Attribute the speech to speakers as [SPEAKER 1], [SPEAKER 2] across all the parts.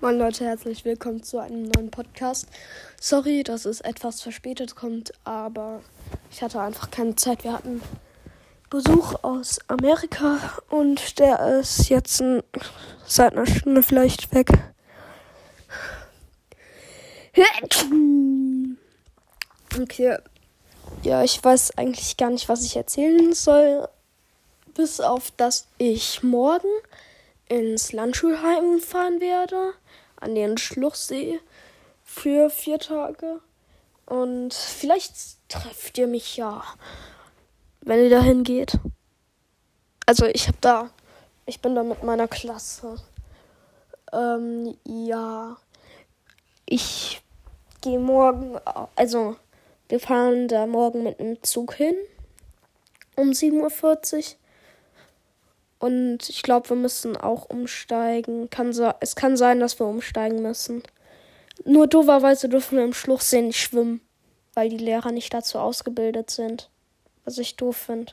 [SPEAKER 1] Moin Leute, herzlich willkommen zu einem neuen Podcast. Sorry, dass es etwas verspätet kommt, aber ich hatte einfach keine Zeit. Wir hatten Besuch aus Amerika und der ist jetzt ein, seit einer Stunde vielleicht weg. Okay. Ja, ich weiß eigentlich gar nicht, was ich erzählen soll. Bis auf, dass ich morgen ins Landschulheim fahren werde, an den Schluchsee für vier Tage. Und vielleicht trefft ihr mich ja, wenn ihr dahin geht. Also ich habe da, ich bin da mit meiner Klasse. Ähm, ja, ich gehe morgen, also wir fahren da morgen mit einem Zug hin um 7.40 Uhr. Und ich glaube, wir müssen auch umsteigen. Kann es kann sein, dass wir umsteigen müssen. Nur doverweise dürfen wir im Schluchsee nicht schwimmen, weil die Lehrer nicht dazu ausgebildet sind. Was ich doof finde.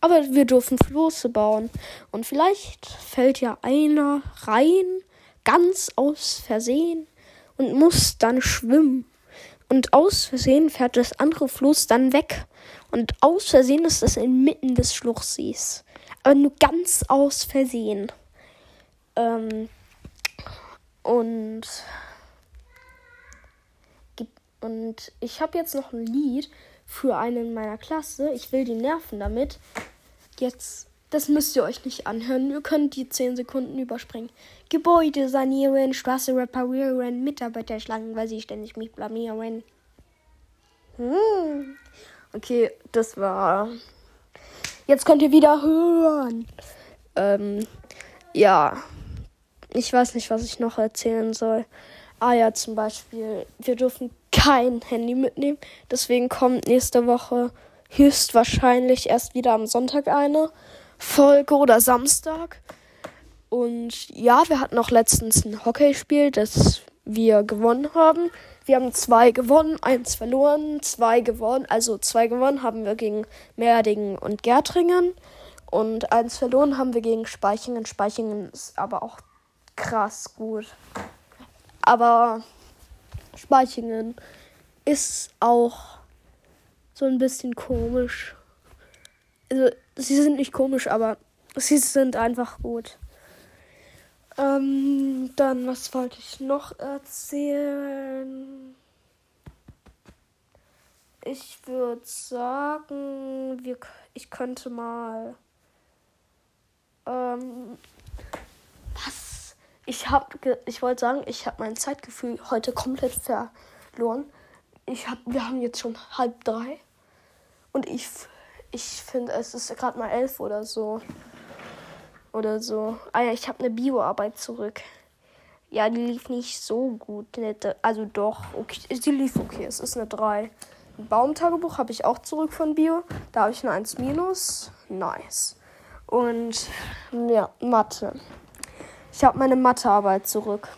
[SPEAKER 1] Aber wir dürfen Floße bauen. Und vielleicht fällt ja einer rein, ganz aus Versehen, und muss dann schwimmen. Und aus Versehen fährt das andere Floß dann weg. Und aus Versehen ist es inmitten des Schluchsees aber nur ganz aus Versehen. Ähm, und und ich habe jetzt noch ein Lied für einen meiner Klasse. Ich will die nerven damit. Jetzt, das müsst ihr euch nicht anhören. Ihr könnt die 10 Sekunden überspringen. Gebäude sanieren, Straße reparieren, Mitarbeiter schlagen, weil sie ständig mich blamieren. Hm. Okay, das war Jetzt könnt ihr wieder hören. Ähm, ja. Ich weiß nicht, was ich noch erzählen soll. Ah ja, zum Beispiel, wir dürfen kein Handy mitnehmen. Deswegen kommt nächste Woche höchstwahrscheinlich erst wieder am Sonntag eine Folge oder Samstag. Und ja, wir hatten auch letztens ein Hockeyspiel, das wir gewonnen haben. Wir haben zwei gewonnen, eins verloren, zwei gewonnen. Also zwei gewonnen haben wir gegen Merdingen und Gärtringen. Und eins verloren haben wir gegen Speichingen. Speichingen ist aber auch krass gut. Aber Speichingen ist auch so ein bisschen komisch. Also, sie sind nicht komisch, aber sie sind einfach gut. Ähm, dann, was wollte ich noch erzählen? Ich würde sagen, wir, ich könnte mal. Ähm, was? Ich habe, ich wollte sagen, ich habe mein Zeitgefühl heute komplett verloren. Ich hab, wir haben jetzt schon halb drei und ich, ich finde, es ist gerade mal elf oder so oder so. Ah ja, ich habe eine Bioarbeit zurück. Ja, die lief nicht so gut. Also doch, okay. Sie lief okay. Es ist eine 3. Ein Baumtagebuch habe ich auch zurück von Bio. Da habe ich eine 1 minus. Nice. Und ja, Mathe. Ich habe meine Mathearbeit zurück.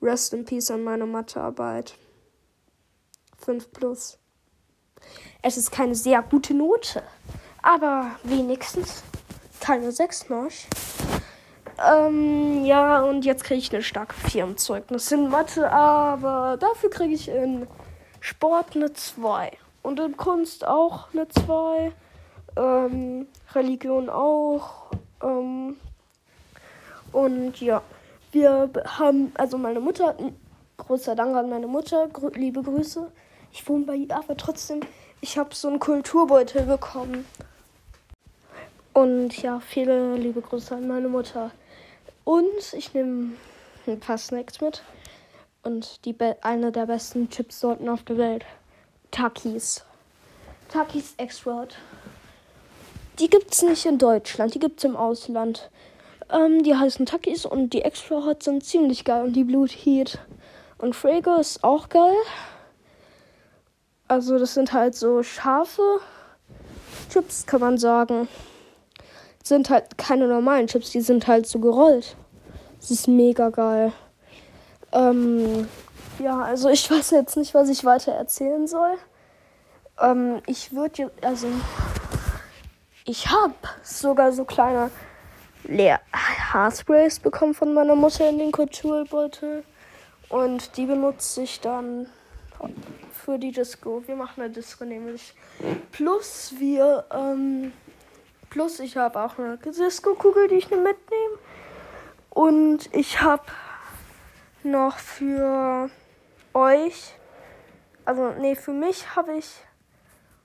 [SPEAKER 1] Rest in Peace an meine Mathearbeit. 5 plus. Es ist keine sehr gute Note. Aber wenigstens keine 6 noch. Ähm, ja, und jetzt kriege ich eine starke 4 im Zeugnis in Mathe, aber dafür kriege ich in Sport eine 2. Und in Kunst auch eine 2. Ähm, Religion auch. Ähm, und ja, wir haben, also meine Mutter, großer Dank an meine Mutter, liebe Grüße. Ich wohne bei ihr, aber trotzdem, ich habe so einen Kulturbeutel bekommen. Und ja, viele liebe Grüße an meine Mutter. Und ich nehme ein paar Snacks mit. Und die eine der besten Chipsorten auf der Welt. Takis. Takis Extra. Die gibt es nicht in Deutschland, die gibt es im Ausland. Ähm, die heißen Takis und die Extra Hot sind ziemlich geil. Und die Blut Heat und Frago ist auch geil. Also das sind halt so scharfe Chips, kann man sagen sind halt keine normalen Chips, die sind halt so gerollt. Das ist mega geil. Ähm, ja, also ich weiß jetzt nicht, was ich weiter erzählen soll. Ähm, ich würde jetzt, also ich habe sogar so kleine leer Haarsprays bekommen von meiner Mutter in den Kulturbeutel. Und die benutze ich dann für die Disco. Wir machen eine Disco nämlich. Plus wir, ähm, plus ich habe auch eine Disco-Kugel, die ich mitnehme. Und ich habe noch für euch, also nee, für mich habe ich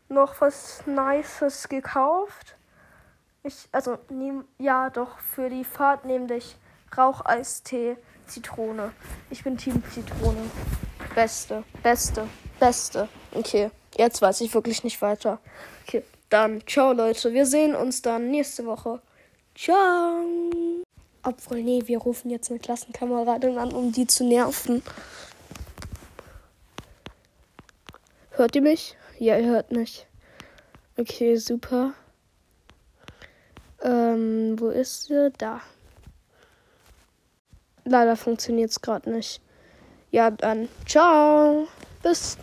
[SPEAKER 1] noch was Nices gekauft. Ich, also, nehm, ja, doch, für die Fahrt nehme ich Raucheistee Zitrone. Ich bin Team Zitrone. Beste, beste, beste. Okay, jetzt weiß ich wirklich nicht weiter. Okay, dann ciao Leute. Wir sehen uns dann nächste Woche. Ciao. Obwohl, nee, wir rufen jetzt eine Klassenkameradin an, um die zu nerven. Hört ihr mich? Ja, ihr hört mich. Okay, super. Ähm, wo ist sie? Da. Leider funktioniert es gerade nicht. Ja, dann ciao. Bis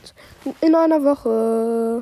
[SPEAKER 1] in einer Woche.